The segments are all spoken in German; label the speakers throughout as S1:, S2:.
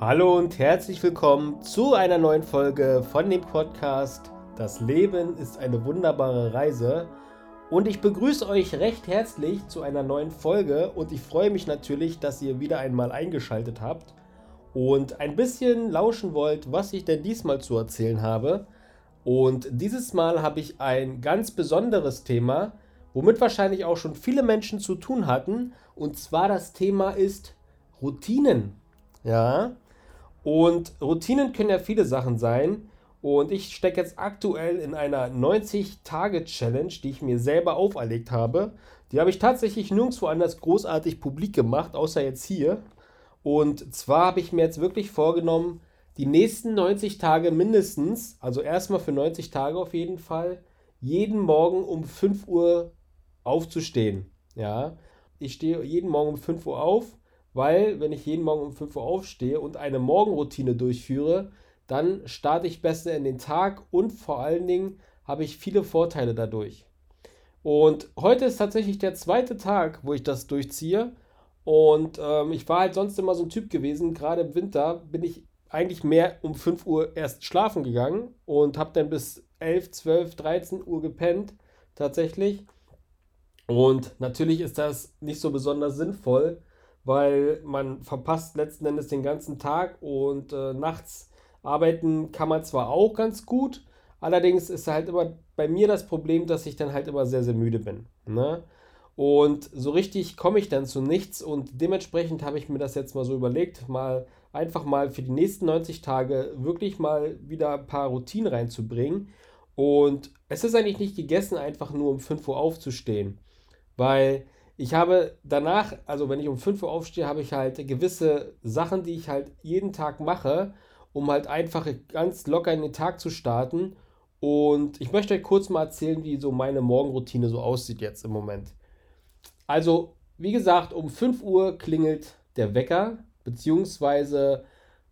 S1: Hallo und herzlich willkommen zu einer neuen Folge von dem Podcast Das Leben ist eine wunderbare Reise. Und ich begrüße euch recht herzlich zu einer neuen Folge und ich freue mich natürlich, dass ihr wieder einmal eingeschaltet habt und ein bisschen lauschen wollt, was ich denn diesmal zu erzählen habe. Und dieses Mal habe ich ein ganz besonderes Thema, womit wahrscheinlich auch schon viele Menschen zu tun hatten. Und zwar das Thema ist Routinen. Ja, und Routinen können ja viele Sachen sein. Und ich stecke jetzt aktuell in einer 90-Tage-Challenge, die ich mir selber auferlegt habe. Die habe ich tatsächlich nirgendwo anders großartig publik gemacht, außer jetzt hier. Und zwar habe ich mir jetzt wirklich vorgenommen, die nächsten 90 Tage mindestens, also erstmal für 90 Tage auf jeden Fall, jeden Morgen um 5 Uhr aufzustehen. Ja, ich stehe jeden Morgen um 5 Uhr auf weil wenn ich jeden Morgen um 5 Uhr aufstehe und eine Morgenroutine durchführe, dann starte ich besser in den Tag und vor allen Dingen habe ich viele Vorteile dadurch. Und heute ist tatsächlich der zweite Tag, wo ich das durchziehe. Und ähm, ich war halt sonst immer so ein Typ gewesen, gerade im Winter bin ich eigentlich mehr um 5 Uhr erst schlafen gegangen und habe dann bis 11, 12, 13 Uhr gepennt, tatsächlich. Und natürlich ist das nicht so besonders sinnvoll, weil man verpasst letzten Endes den ganzen Tag und äh, nachts arbeiten kann man zwar auch ganz gut, allerdings ist halt immer bei mir das Problem, dass ich dann halt immer sehr, sehr müde bin. Ne? Und so richtig komme ich dann zu nichts und dementsprechend habe ich mir das jetzt mal so überlegt, mal einfach mal für die nächsten 90 Tage wirklich mal wieder ein paar Routinen reinzubringen. Und es ist eigentlich nicht gegessen, einfach nur um 5 Uhr aufzustehen, weil ich habe danach, also wenn ich um 5 Uhr aufstehe, habe ich halt gewisse Sachen, die ich halt jeden Tag mache, um halt einfach ganz locker in den Tag zu starten. Und ich möchte euch kurz mal erzählen, wie so meine Morgenroutine so aussieht jetzt im Moment. Also, wie gesagt, um 5 Uhr klingelt der Wecker, beziehungsweise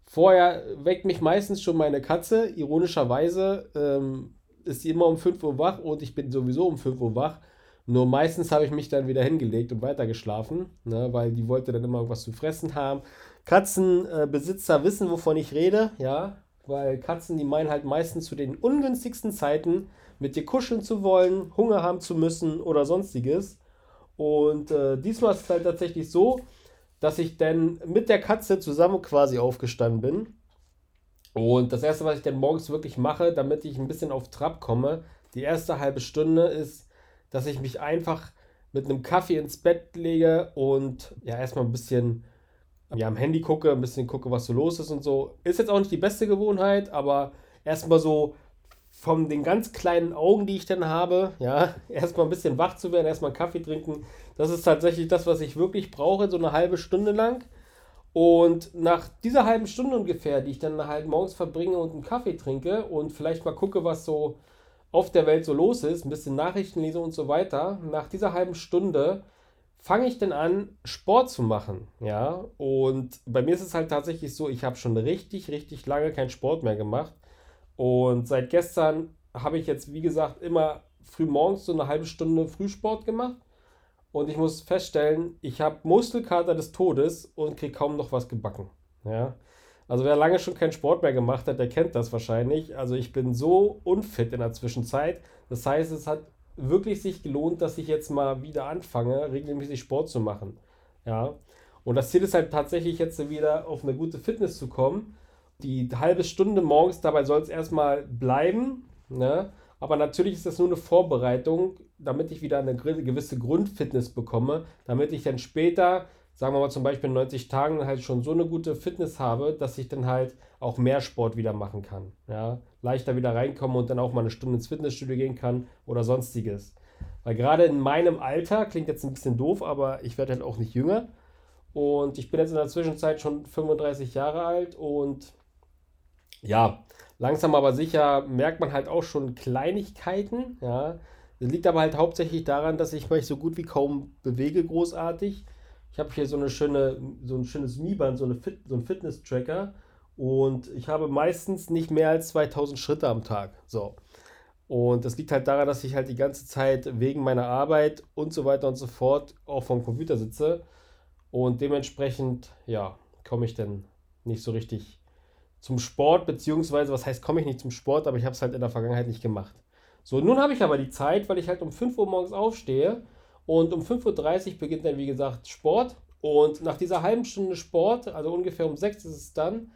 S1: vorher weckt mich meistens schon meine Katze. Ironischerweise ähm, ist sie immer um 5 Uhr wach und ich bin sowieso um 5 Uhr wach. Nur meistens habe ich mich dann wieder hingelegt und weitergeschlafen, ne, weil die wollte dann immer irgendwas zu fressen haben. Katzenbesitzer äh, wissen, wovon ich rede, ja, weil Katzen, die meinen halt meistens zu den ungünstigsten Zeiten mit dir kuscheln zu wollen, Hunger haben zu müssen oder sonstiges. Und äh, diesmal ist es halt tatsächlich so, dass ich dann mit der Katze zusammen quasi aufgestanden bin. Und das erste, was ich dann morgens wirklich mache, damit ich ein bisschen auf Trab komme, die erste halbe Stunde ist dass ich mich einfach mit einem Kaffee ins Bett lege und ja, erstmal ein bisschen ja, am Handy gucke, ein bisschen gucke, was so los ist und so. Ist jetzt auch nicht die beste Gewohnheit, aber erstmal so von den ganz kleinen Augen, die ich dann habe, ja, erstmal ein bisschen wach zu werden, erstmal Kaffee trinken. Das ist tatsächlich das, was ich wirklich brauche, so eine halbe Stunde lang. Und nach dieser halben Stunde ungefähr, die ich dann halt morgens verbringe und einen Kaffee trinke und vielleicht mal gucke, was so auf der Welt so los ist, ein bisschen Nachrichten lese und so weiter, nach dieser halben Stunde fange ich dann an, Sport zu machen. Ja, und bei mir ist es halt tatsächlich so, ich habe schon richtig, richtig lange keinen Sport mehr gemacht. Und seit gestern habe ich jetzt, wie gesagt, immer früh morgens so eine halbe Stunde Frühsport gemacht. Und ich muss feststellen, ich habe Muskelkater des Todes und kriege kaum noch was gebacken. Ja. Also wer lange schon keinen Sport mehr gemacht hat, der kennt das wahrscheinlich. Also ich bin so unfit in der Zwischenzeit. Das heißt, es hat wirklich sich gelohnt, dass ich jetzt mal wieder anfange, regelmäßig Sport zu machen. Ja. Und das Ziel ist halt tatsächlich jetzt wieder auf eine gute Fitness zu kommen. Die halbe Stunde morgens, dabei soll es erstmal bleiben. Ne? Aber natürlich ist das nur eine Vorbereitung, damit ich wieder eine gewisse Grundfitness bekomme, damit ich dann später sagen wir mal zum Beispiel in 90 Tagen halt schon so eine gute Fitness habe, dass ich dann halt auch mehr Sport wieder machen kann. Ja? Leichter wieder reinkomme und dann auch mal eine Stunde ins Fitnessstudio gehen kann oder sonstiges. Weil gerade in meinem Alter, klingt jetzt ein bisschen doof, aber ich werde halt auch nicht jünger. Und ich bin jetzt in der Zwischenzeit schon 35 Jahre alt und ja, langsam aber sicher merkt man halt auch schon Kleinigkeiten. Ja. Das liegt aber halt hauptsächlich daran, dass ich mich so gut wie kaum bewege, großartig ich habe hier so eine schöne, so ein schönes Mi-Band, so, Fit, so ein Fitness-Tracker. Und ich habe meistens nicht mehr als 2000 Schritte am Tag. So. Und das liegt halt daran, dass ich halt die ganze Zeit wegen meiner Arbeit und so weiter und so fort auch vom Computer sitze. Und dementsprechend, ja, komme ich dann nicht so richtig zum Sport, beziehungsweise, was heißt, komme ich nicht zum Sport, aber ich habe es halt in der Vergangenheit nicht gemacht. So, nun habe ich aber die Zeit, weil ich halt um 5 Uhr morgens aufstehe und um 5.30 Uhr beginnt dann, wie gesagt, Sport. Und nach dieser halben Stunde Sport, also ungefähr um 6 ist es dann,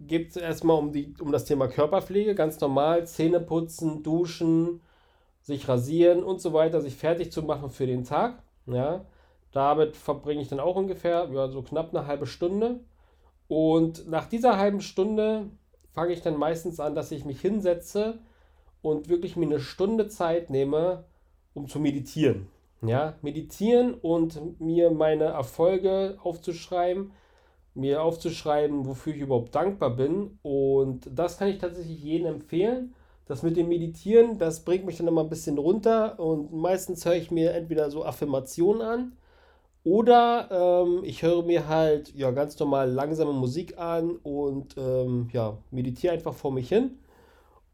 S1: geht es erstmal um, die, um das Thema Körperpflege, ganz normal, Zähne putzen, duschen, sich rasieren und so weiter, sich fertig zu machen für den Tag. Ja, damit verbringe ich dann auch ungefähr ja, so knapp eine halbe Stunde. Und nach dieser halben Stunde fange ich dann meistens an, dass ich mich hinsetze und wirklich mir eine Stunde Zeit nehme, um zu meditieren. Ja, meditieren und mir meine Erfolge aufzuschreiben, mir aufzuschreiben, wofür ich überhaupt dankbar bin. Und das kann ich tatsächlich jedem empfehlen. Das mit dem Meditieren, das bringt mich dann immer ein bisschen runter und meistens höre ich mir entweder so Affirmationen an oder ähm, ich höre mir halt ja ganz normal langsame Musik an und ähm, ja, meditiere einfach vor mich hin.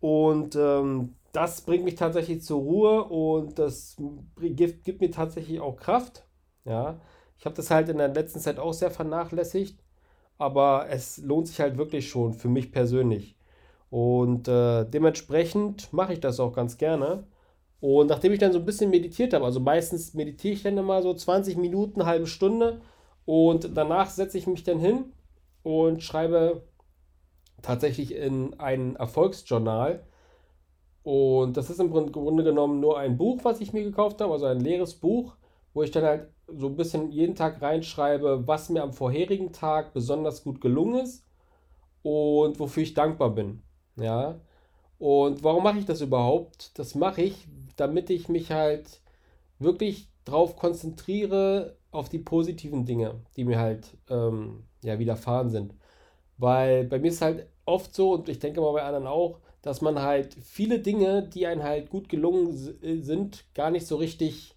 S1: Und ähm, das bringt mich tatsächlich zur Ruhe und das gibt, gibt mir tatsächlich auch Kraft. Ja, ich habe das halt in der letzten Zeit auch sehr vernachlässigt aber es lohnt sich halt wirklich schon für mich persönlich. Und äh, dementsprechend mache ich das auch ganz gerne. Und nachdem ich dann so ein bisschen meditiert habe, also meistens meditiere ich dann immer so 20 Minuten, halbe Stunde und danach setze ich mich dann hin und schreibe tatsächlich in ein Erfolgsjournal. Und das ist im Grunde genommen nur ein Buch, was ich mir gekauft habe, also ein leeres Buch, wo ich dann halt so ein bisschen jeden Tag reinschreibe, was mir am vorherigen Tag besonders gut gelungen ist und wofür ich dankbar bin. Ja. Und warum mache ich das überhaupt? Das mache ich, damit ich mich halt wirklich darauf konzentriere, auf die positiven Dinge, die mir halt ähm, ja, widerfahren sind. Weil bei mir ist halt oft so, und ich denke mal bei anderen auch, dass man halt viele Dinge, die einem halt gut gelungen sind, gar nicht so richtig,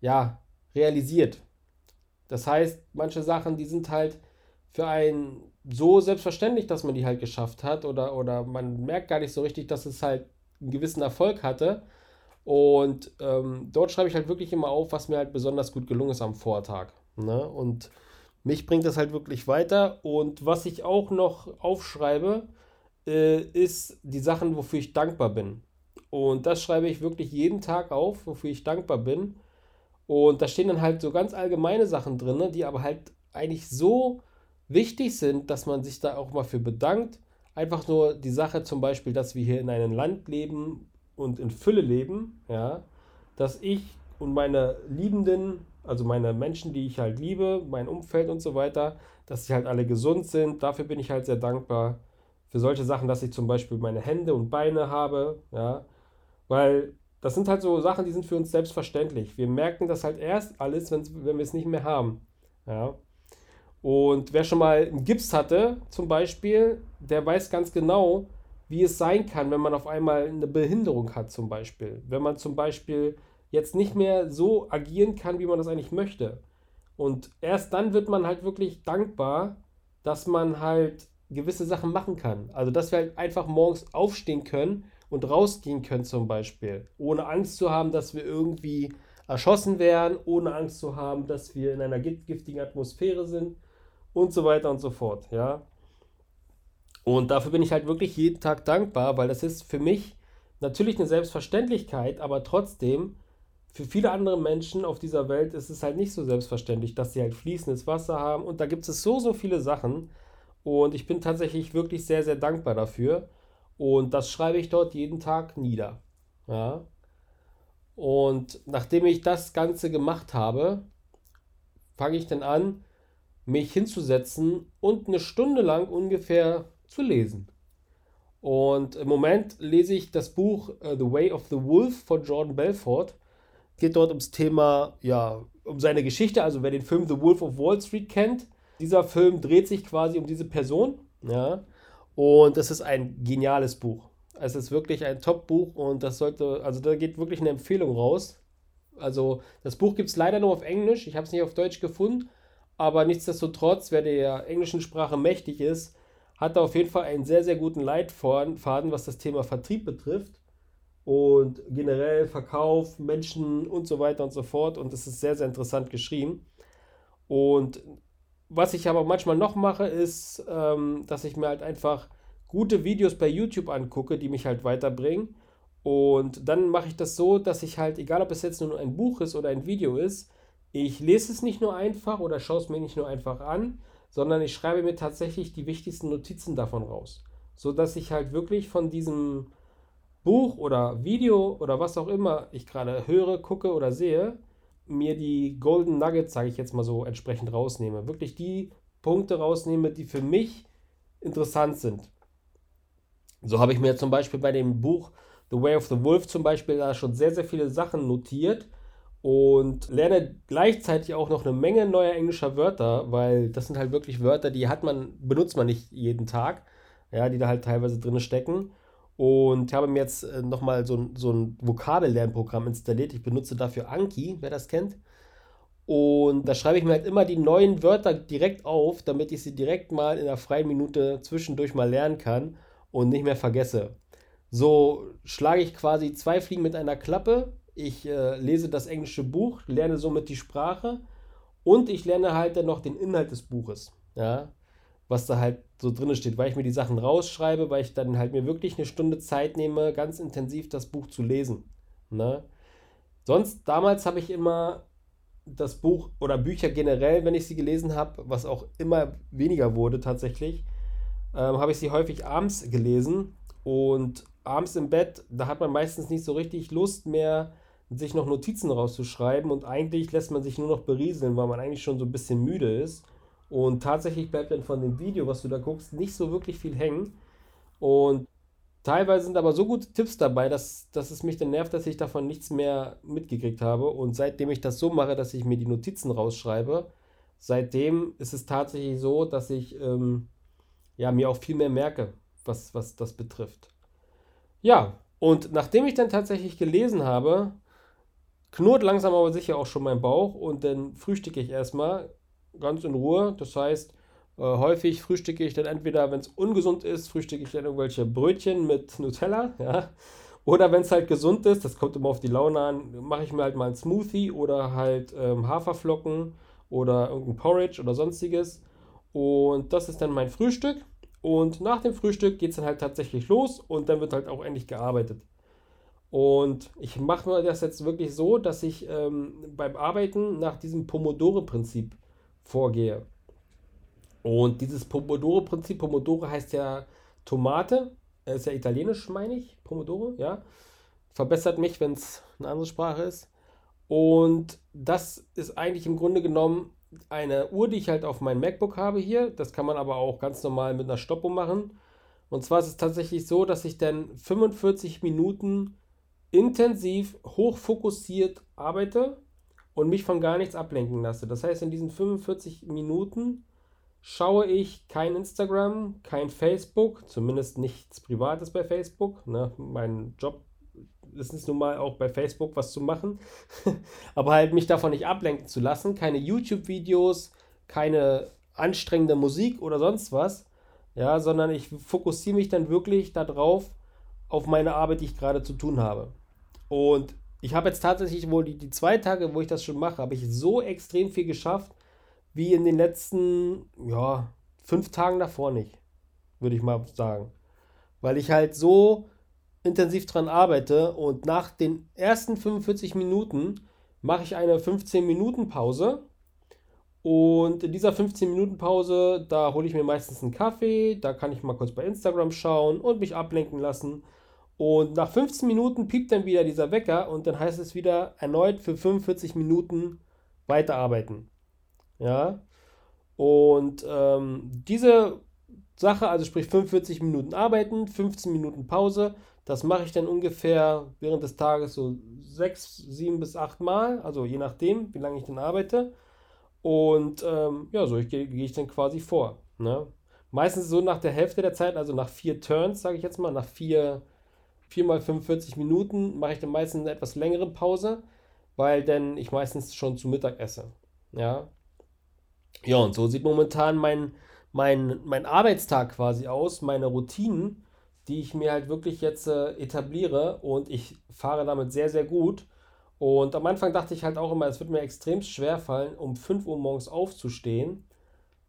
S1: ja, realisiert. Das heißt, manche Sachen, die sind halt für einen so selbstverständlich, dass man die halt geschafft hat oder, oder man merkt gar nicht so richtig, dass es halt einen gewissen Erfolg hatte. Und ähm, dort schreibe ich halt wirklich immer auf, was mir halt besonders gut gelungen ist am Vortag. Ne? Und mich bringt das halt wirklich weiter. Und was ich auch noch aufschreibe, äh, ist die Sachen, wofür ich dankbar bin. Und das schreibe ich wirklich jeden Tag auf, wofür ich dankbar bin. Und da stehen dann halt so ganz allgemeine Sachen drin, die aber halt eigentlich so wichtig sind, dass man sich da auch mal für bedankt. Einfach nur die Sache zum Beispiel, dass wir hier in einem Land leben und in Fülle leben, ja, dass ich und meine Liebenden, also meine Menschen, die ich halt liebe, mein Umfeld und so weiter, dass sie halt alle gesund sind. Dafür bin ich halt sehr dankbar. Für solche Sachen, dass ich zum Beispiel meine Hände und Beine habe, ja, weil das sind halt so Sachen, die sind für uns selbstverständlich. Wir merken das halt erst alles, wenn wir es nicht mehr haben. Ja. Und wer schon mal einen Gips hatte, zum Beispiel, der weiß ganz genau, wie es sein kann, wenn man auf einmal eine Behinderung hat, zum Beispiel. Wenn man zum Beispiel jetzt nicht mehr so agieren kann, wie man das eigentlich möchte. Und erst dann wird man halt wirklich dankbar, dass man halt gewisse Sachen machen kann. Also, dass wir halt einfach morgens aufstehen können und rausgehen können zum Beispiel, ohne Angst zu haben, dass wir irgendwie erschossen werden, ohne Angst zu haben, dass wir in einer giftigen Atmosphäre sind und so weiter und so fort, ja. Und dafür bin ich halt wirklich jeden Tag dankbar, weil das ist für mich natürlich eine Selbstverständlichkeit, aber trotzdem für viele andere Menschen auf dieser Welt ist es halt nicht so selbstverständlich, dass sie halt fließendes Wasser haben und da gibt es so, so viele Sachen und ich bin tatsächlich wirklich sehr, sehr dankbar dafür. Und das schreibe ich dort jeden Tag nieder. Ja. Und nachdem ich das Ganze gemacht habe, fange ich dann an, mich hinzusetzen und eine Stunde lang ungefähr zu lesen. Und im Moment lese ich das Buch uh, The Way of the Wolf von Jordan Belfort. Geht dort ums Thema, ja, um seine Geschichte. Also wer den Film The Wolf of Wall Street kennt, dieser Film dreht sich quasi um diese Person. Ja. Und es ist ein geniales Buch. Es ist wirklich ein Top-Buch und das sollte, also da geht wirklich eine Empfehlung raus. Also das Buch gibt es leider nur auf Englisch. Ich habe es nicht auf Deutsch gefunden. Aber nichtsdestotrotz, wer der englischen Sprache mächtig ist, hat da auf jeden Fall einen sehr, sehr guten Leitfaden, was das Thema Vertrieb betrifft und generell Verkauf, Menschen und so weiter und so fort. Und das ist sehr, sehr interessant geschrieben. Und was ich aber manchmal noch mache, ist, ähm, dass ich mir halt einfach gute Videos bei YouTube angucke, die mich halt weiterbringen. Und dann mache ich das so, dass ich halt, egal ob es jetzt nur ein Buch ist oder ein Video ist, ich lese es nicht nur einfach oder schaue es mir nicht nur einfach an, sondern ich schreibe mir tatsächlich die wichtigsten Notizen davon raus. So dass ich halt wirklich von diesem Buch oder Video oder was auch immer ich gerade höre, gucke oder sehe, mir die Golden Nuggets, sage ich jetzt mal so, entsprechend rausnehme. Wirklich die Punkte rausnehme, die für mich interessant sind. So habe ich mir zum Beispiel bei dem Buch The Way of the Wolf zum Beispiel da schon sehr, sehr viele Sachen notiert und lerne gleichzeitig auch noch eine Menge neuer englischer Wörter, weil das sind halt wirklich Wörter, die hat man, benutzt man nicht jeden Tag, ja, die da halt teilweise drin stecken. Und habe mir jetzt äh, nochmal so, so ein Vokabellernprogramm installiert. Ich benutze dafür Anki, wer das kennt. Und da schreibe ich mir halt immer die neuen Wörter direkt auf, damit ich sie direkt mal in einer freien Minute zwischendurch mal lernen kann und nicht mehr vergesse. So schlage ich quasi zwei Fliegen mit einer Klappe. Ich äh, lese das englische Buch, lerne somit die Sprache und ich lerne halt dann noch den Inhalt des Buches. Ja, was da halt so drin steht, weil ich mir die Sachen rausschreibe, weil ich dann halt mir wirklich eine Stunde Zeit nehme, ganz intensiv das Buch zu lesen. Ne? Sonst, damals habe ich immer das Buch oder Bücher generell, wenn ich sie gelesen habe, was auch immer weniger wurde tatsächlich, ähm, habe ich sie häufig abends gelesen und abends im Bett, da hat man meistens nicht so richtig Lust mehr, sich noch Notizen rauszuschreiben und eigentlich lässt man sich nur noch berieseln, weil man eigentlich schon so ein bisschen müde ist. Und tatsächlich bleibt dann von dem Video, was du da guckst, nicht so wirklich viel hängen. Und teilweise sind aber so gute Tipps dabei, dass, dass es mich dann nervt, dass ich davon nichts mehr mitgekriegt habe. Und seitdem ich das so mache, dass ich mir die Notizen rausschreibe, seitdem ist es tatsächlich so, dass ich ähm, ja, mir auch viel mehr merke, was, was das betrifft. Ja, und nachdem ich dann tatsächlich gelesen habe, knurrt langsam aber sicher auch schon mein Bauch und dann frühstücke ich erstmal ganz in Ruhe. Das heißt, äh, häufig frühstücke ich dann entweder, wenn es ungesund ist, frühstücke ich dann irgendwelche Brötchen mit Nutella, ja. Oder wenn es halt gesund ist, das kommt immer auf die Laune an, mache ich mir halt mal einen Smoothie oder halt ähm, Haferflocken oder irgendein Porridge oder sonstiges. Und das ist dann mein Frühstück. Und nach dem Frühstück geht es dann halt tatsächlich los und dann wird halt auch endlich gearbeitet. Und ich mache mir das jetzt wirklich so, dass ich ähm, beim Arbeiten nach diesem Pomodoro-Prinzip vorgehe. Und dieses Pomodoro-Prinzip, Pomodoro heißt ja Tomate, ist ja italienisch, meine ich, Pomodoro, ja. Verbessert mich, wenn es eine andere Sprache ist. Und das ist eigentlich im Grunde genommen eine Uhr, die ich halt auf meinem MacBook habe hier. Das kann man aber auch ganz normal mit einer Stoppuhr machen. Und zwar ist es tatsächlich so, dass ich dann 45 Minuten intensiv, hochfokussiert arbeite und mich von gar nichts ablenken lasse. Das heißt, in diesen 45 Minuten schaue ich kein Instagram, kein Facebook, zumindest nichts Privates bei Facebook. Ne? Mein Job ist es nun mal auch bei Facebook was zu machen, aber halt mich davon nicht ablenken zu lassen. Keine YouTube-Videos, keine anstrengende Musik oder sonst was, ja, sondern ich fokussiere mich dann wirklich darauf, auf meine Arbeit, die ich gerade zu tun habe. Und ich habe jetzt tatsächlich wohl die, die zwei Tage, wo ich das schon mache, habe ich so extrem viel geschafft, wie in den letzten, ja, fünf Tagen davor nicht, würde ich mal sagen. Weil ich halt so intensiv dran arbeite und nach den ersten 45 Minuten mache ich eine 15 Minuten Pause und in dieser 15 Minuten Pause, da hole ich mir meistens einen Kaffee, da kann ich mal kurz bei Instagram schauen und mich ablenken lassen. Und nach 15 Minuten piept dann wieder dieser Wecker und dann heißt es wieder erneut für 45 Minuten weiterarbeiten. Ja. Und ähm, diese Sache, also sprich 45 Minuten arbeiten, 15 Minuten Pause, das mache ich dann ungefähr während des Tages so 6, 7 bis 8 Mal, also je nachdem, wie lange ich dann arbeite. Und ähm, ja, so gehe geh ich dann quasi vor. Ne? Meistens so nach der Hälfte der Zeit, also nach vier Turns, sage ich jetzt mal, nach vier 4 mal 45 Minuten mache ich dann meistens eine etwas längere Pause, weil dann ich meistens schon zu Mittag esse. Ja. Ja, und so sieht momentan mein, mein, mein Arbeitstag quasi aus, meine Routinen, die ich mir halt wirklich jetzt äh, etabliere und ich fahre damit sehr, sehr gut. Und am Anfang dachte ich halt auch immer, es wird mir extrem schwer fallen, um 5 Uhr morgens aufzustehen,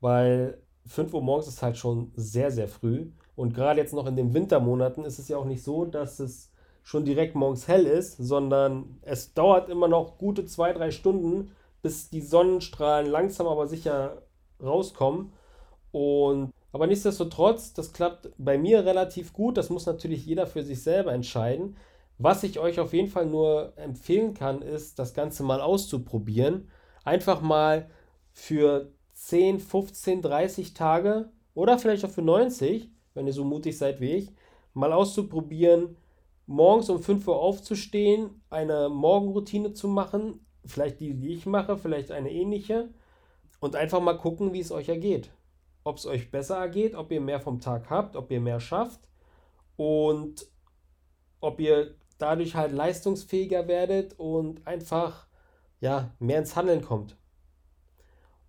S1: weil 5 Uhr morgens ist halt schon sehr, sehr früh. Und gerade jetzt noch in den Wintermonaten ist es ja auch nicht so, dass es schon direkt morgens hell ist, sondern es dauert immer noch gute zwei, drei Stunden, bis die Sonnenstrahlen langsam aber sicher rauskommen. Und aber nichtsdestotrotz, das klappt bei mir relativ gut. Das muss natürlich jeder für sich selber entscheiden. Was ich euch auf jeden Fall nur empfehlen kann, ist, das Ganze mal auszuprobieren. Einfach mal für 10, 15, 30 Tage oder vielleicht auch für 90, wenn ihr so mutig seid wie ich, mal auszuprobieren, morgens um 5 Uhr aufzustehen, eine Morgenroutine zu machen, vielleicht die, die ich mache, vielleicht eine ähnliche und einfach mal gucken, wie es euch ergeht. Ob es euch besser ergeht, ob ihr mehr vom Tag habt, ob ihr mehr schafft und ob ihr dadurch halt leistungsfähiger werdet und einfach ja, mehr ins Handeln kommt.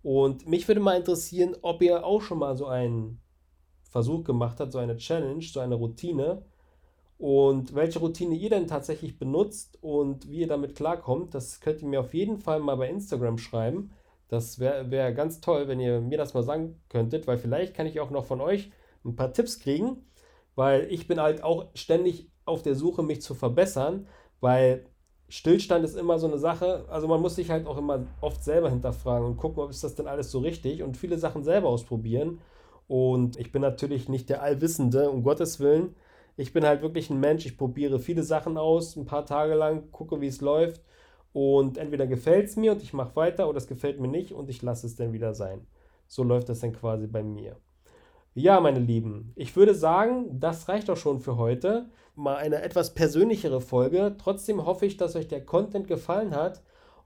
S1: Und mich würde mal interessieren, ob ihr auch schon mal so einen Versuch gemacht habt, so eine Challenge, so eine Routine und welche Routine ihr denn tatsächlich benutzt und wie ihr damit klarkommt. Das könnt ihr mir auf jeden Fall mal bei Instagram schreiben. Das wäre wär ganz toll, wenn ihr mir das mal sagen könntet, weil vielleicht kann ich auch noch von euch ein paar Tipps kriegen, weil ich bin halt auch ständig auf der Suche, mich zu verbessern, weil Stillstand ist immer so eine Sache, also man muss sich halt auch immer oft selber hinterfragen und gucken, ob ist das denn alles so richtig und viele Sachen selber ausprobieren. Und ich bin natürlich nicht der Allwissende, um Gottes Willen. Ich bin halt wirklich ein Mensch, ich probiere viele Sachen aus, ein paar Tage lang, gucke, wie es läuft. Und entweder gefällt es mir und ich mache weiter oder es gefällt mir nicht und ich lasse es dann wieder sein. So läuft das dann quasi bei mir. Ja, meine Lieben, ich würde sagen, das reicht auch schon für heute. Mal eine etwas persönlichere Folge. Trotzdem hoffe ich, dass euch der Content gefallen hat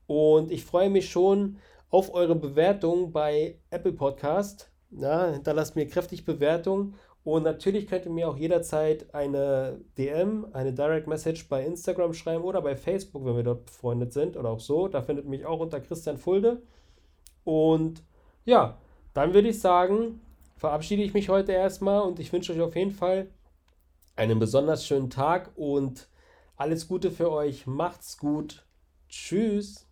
S1: und ich freue mich schon auf eure Bewertung bei Apple Podcast. Ja, hinterlasst mir kräftig Bewertung und natürlich könnt ihr mir auch jederzeit eine DM, eine Direct Message bei Instagram schreiben oder bei Facebook, wenn wir dort befreundet sind oder auch so. Da findet mich auch unter Christian Fulde. Und ja, dann würde ich sagen, verabschiede ich mich heute erstmal und ich wünsche euch auf jeden Fall einen besonders schönen Tag und alles Gute für euch. Macht's gut. Tschüss.